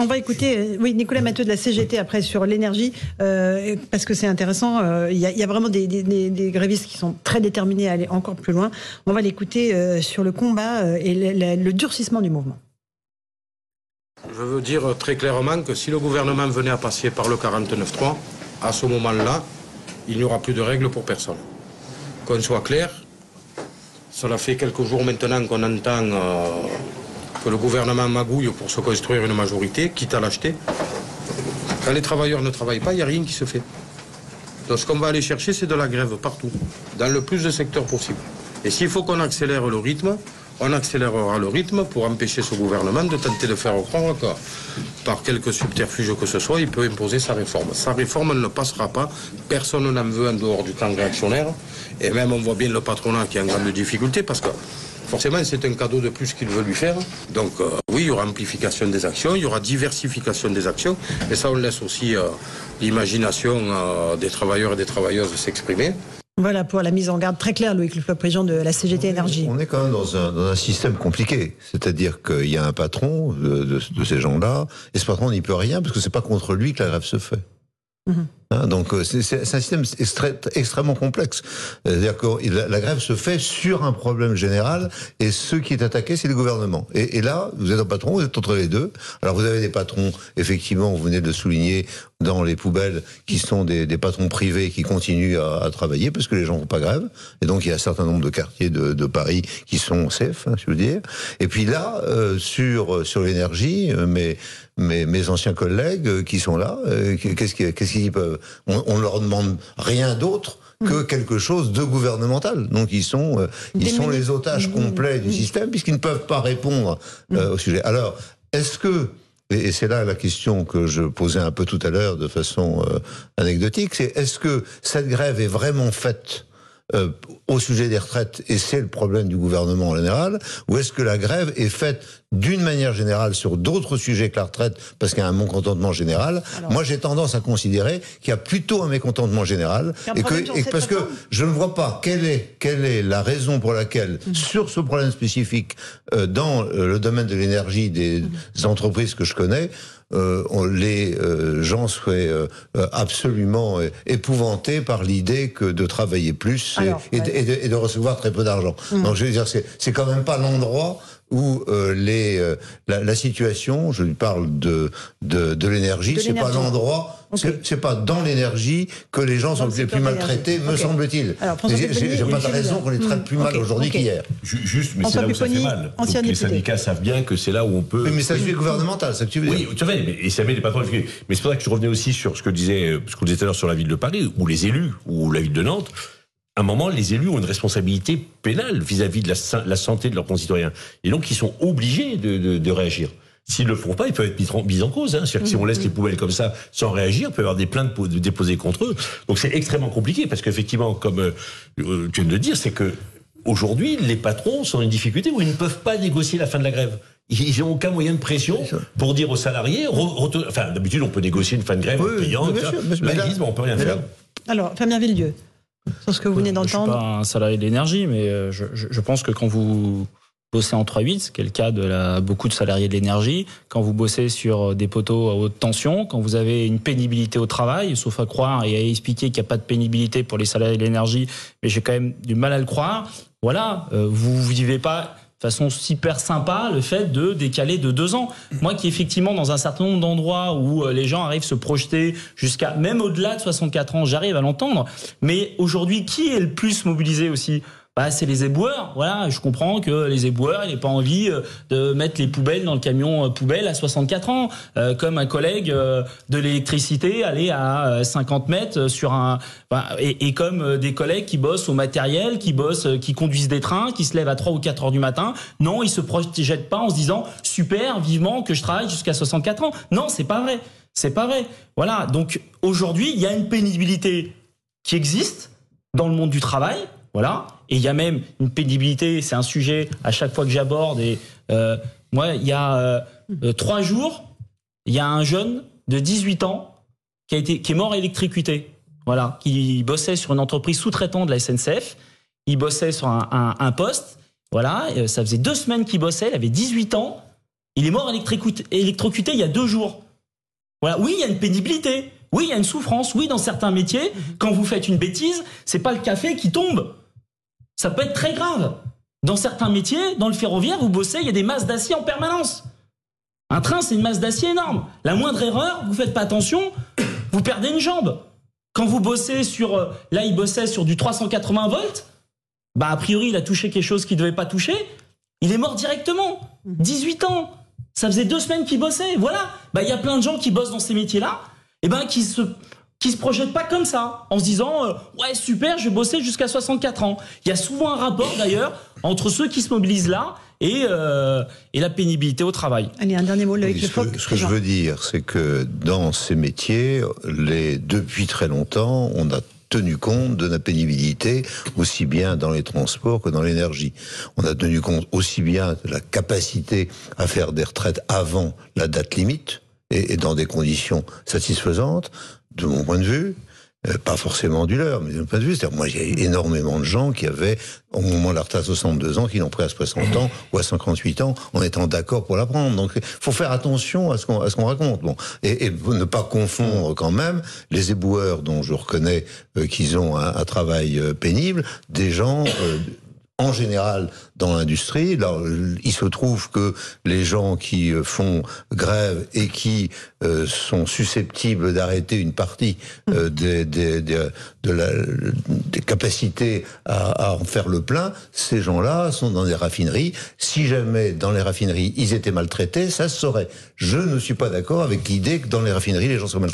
On va écouter, euh, oui, Nicolas Mathieu de la CGT après sur l'énergie, euh, parce que c'est intéressant. Euh, il y, a vraiment des, grévistes qui sont très déterminés à aller encore plus loin. On va l'écouter sur le combat et le, durcissement du mouvement. Je veux dire très clairement que si le gouvernement venait à passer par le 49.3, à ce moment-là, il n'y aura plus de règles pour personne. Qu'on soit clair, cela fait quelques jours maintenant qu'on entend que le gouvernement magouille pour se construire une majorité, quitte à l'acheter. Quand les travailleurs ne travaillent pas, il n'y a rien qui se fait. Donc ce qu'on va aller chercher, c'est de la grève partout, dans le plus de secteurs possible. Et s'il faut qu'on accélère le rythme, on accélérera le rythme pour empêcher ce gouvernement de tenter de faire croire encore, par quelque subterfuge que ce soit, il peut imposer sa réforme. Sa réforme ne passera pas, personne n'en veut en dehors du camp réactionnaire, et même on voit bien le patronat qui est en grande difficulté parce que Forcément, c'est un cadeau de plus qu'il veut lui faire. Donc euh, oui, il y aura amplification des actions, il y aura diversification des actions. Et ça, on laisse aussi euh, l'imagination euh, des travailleurs et des travailleuses s'exprimer. Voilà pour la mise en garde très claire, Louis le président de la CGT Énergie. On est quand même dans un, système compliqué. C'est-à-dire qu'il y a un patron de, ces gens-là, et ce patron n'y peut rien parce que c'est pas contre lui que la grève se fait. Mhm. Hein, donc euh, c'est un système extrêmement complexe. C'est-à-dire que la, grève se fait sur un problème général et ce qui est attaqué, c'est le gouvernement. Et, là, vous êtes un patron, vous êtes entre les deux. Alors vous avez des patrons, effectivement, vous venez de le souligner, dans les poubelles, qui sont des, patrons privés qui continuent à, travailler parce que les gens font pas grève. Et donc il y a un certain nombre de quartiers de, Paris qui sont safe, hein, je veux dire. Et puis là, euh, sur sur l'énergie, euh, mais mes, mes anciens collègues qui sont là, qu'est-ce qu'ils peuvent on, ne leur demande rien d'autre que mm. quelque chose de gouvernemental. Donc ils sont, euh, ils sont les otages mm. complets du mm. système puisqu'ils ne peuvent pas répondre euh, au sujet. Alors, est-ce que et c'est là la question que je posais un peu tout à l'heure de façon euh, anecdotique, c'est est-ce que cette grève est vraiment faite au sujet des retraites, et c'est le problème du gouvernement en général, ou est-ce que la grève est faite d'une manière générale sur d'autres sujets que la retraite, parce qu'il y a un mécontentement général Moi, j'ai tendance à considérer qu'il y a plutôt un mécontentement général, et que, parce que je ne vois pas quelle est, quelle est la raison pour laquelle, mmh. sur ce problème spécifique, euh, dans euh, le domaine de l'énergie des mmh. entreprises que je connais, euh, les euh, gens seraient euh, absolument épouvantés par l'idée que de travailler plus et, de, recevoir très peu d'argent. Mmh. Donc je veux dire, c'est quand même pas l'endroit où euh, les, euh, la, la, situation, je lui parle de, de, de l'énergie, c'est pas l'endroit, c'est pas dans l'énergie que les gens sont les plus maltraités, me semble-t-il. J'ai pas de raison qu'on les traite plus mal aujourd'hui qu'hier. Juste, mais c'est là où ça fait mal. Donc, les syndicats savent bien que c'est là où on peut. Mais, mais ça suit gouvernemental, ça que tu veux dire. Oui, tu sais, et ça met les patrons. Mais c'est pour ça que je revenais aussi sur ce que disait, ce qu'on disait tout à l'heure sur la ville de Paris, ou les élus, ou la ville de Nantes à un moment, les élus ont une responsabilité pénale vis-à-vis de la, santé de leurs concitoyens. Et donc, ils sont obligés de, réagir. S'ils ne le font pas, ils peuvent être mis en cause. Hein. C'est-à-dire que si on laisse les poubelles comme ça sans réagir, il peut y avoir des plaintes déposées contre eux. Donc c'est extrêmement compliqué parce qu'effectivement, comme euh, tu viens de le dire, c'est que aujourd'hui, les patrons sont en une difficulté où ils ne peuvent pas négocier la fin de la grève. Ils n'ont aucun moyen de pression pour dire aux salariés. Enfin, d'habitude, on peut négocier une fin de grève oui, payante. Mais là, on peut rien faire. Alors, Fabien Villedieu, sur ce que vous venez d'entendre Je ne suis pas un salarié de l'énergie, mais euh, je, pense que quand vous bossez en 3-8, ce qui est le cas de la, beaucoup de salariés de l'énergie, quand vous bossez sur des poteaux à haute tension, quand vous avez une pénibilité au travail, sauf à croire et à expliquer qu'il n'y a pas de pénibilité pour les salariés de l'énergie, mais j'ai quand même du mal à le croire, voilà, euh, vous ne vivez pas façon super sympa le fait de décaler de deux ans. Moi qui effectivement dans un certain nombre d'endroits où euh, les gens arrivent se projeter jusqu'à même au-delà de 64 ans, j'arrive à l'entendre. Mais aujourd'hui, qui est le plus mobilisé aussi? Bah, c'est les éboueurs. Voilà, je comprends que les éboueurs, n'aient pas envie euh, de mettre les poubelles dans le camion euh, poubelle à 64 ans, euh, comme un collègue de l'électricité aller à 50 mètres sur un, et, et, comme des collègues qui bossent au matériel, qui bossent, qui conduisent des trains, qui se lèvent à 3 ou 4 heures du matin. Non, ils se projettent pas en se disant super, vivement que je travaille jusqu'à 64 ans. Non, c'est pas vrai. C'est pas vrai. Voilà. Donc aujourd'hui, il y a une pénibilité qui existe dans le monde du travail voilà. Et il y a même une pénibilité, c'est un sujet à chaque fois que j'aborde. Et euh, moi, il y a euh, euh, trois jours, il y a un jeune de 18 ans qui, a été, qui est mort électrocuté. Voilà, qui bossait sur une entreprise sous-traitant de la SNCF. Il bossait sur un, un, un poste. Voilà, ça faisait deux semaines qu'il bossait. Il avait 18 ans. Il est mort électrocuté il y a deux jours. Voilà. Oui, il y a une pénibilité. Oui, il y a une souffrance. Oui, dans certains métiers, quand vous faites une bêtise, c'est pas le café qui tombe. Ça peut être très grave. Dans certains métiers, dans le ferroviaire, vous bossez, il y a des masses d'acier en permanence. Un train, c'est une masse d'acier énorme. La moindre erreur, vous faites pas attention, vous perdez une jambe. Quand vous bossez sur, euh, là, il bossait sur du 380 volts, bah, a priori, il a touché quelque chose qu'il devait pas toucher, il est mort directement. 18 ans. Ça faisait deux semaines qu'il bossait. Voilà. Bah, il y a plein de gens qui bossent dans ces métiers-là, et ben, qui se, qui se projettent pas comme ça, en se disant, euh, ouais, super, je vais bosser jusqu'à 64 ans. Il y a souvent un rapport, d'ailleurs, entre ceux qui se mobilisent là et, euh, et la pénibilité au travail. Allez, un dernier mot, oui, ce, que, ce que je veux dire, c'est que dans ces métiers, les, depuis très longtemps, on a tenu compte de la pénibilité, aussi bien dans les transports que dans l'énergie. On a tenu compte aussi bien de la capacité à faire des retraites avant la date limite et dans des conditions satisfaisantes, de mon point de vue. Euh, pas forcément du leur, mais mon point de vue. C'est-à-dire, moi, j'ai énormément de gens qui avaient, au moment de la retraite à 62 ans, qui l'ont pris à 60 ans ou à 58 ans, en étant d'accord pour la prendre. Donc, faut faire attention à ce qu'on, raconte. Bon. Et, ne pas confondre quand même les éboueurs dont je reconnais euh, qu'ils ont un, travail euh, pénible, des gens en général dans l'industrie. Il se trouve que les gens qui font grève et qui euh, sont susceptibles d'arrêter une partie euh, des, des, des, de la, des capacités à, à, en faire le plein, ces gens-là sont dans des raffineries. Si jamais dans les raffineries ils étaient maltraités, ça se saurait. Je ne suis pas d'accord avec l'idée que dans les raffineries les gens sont maltraités.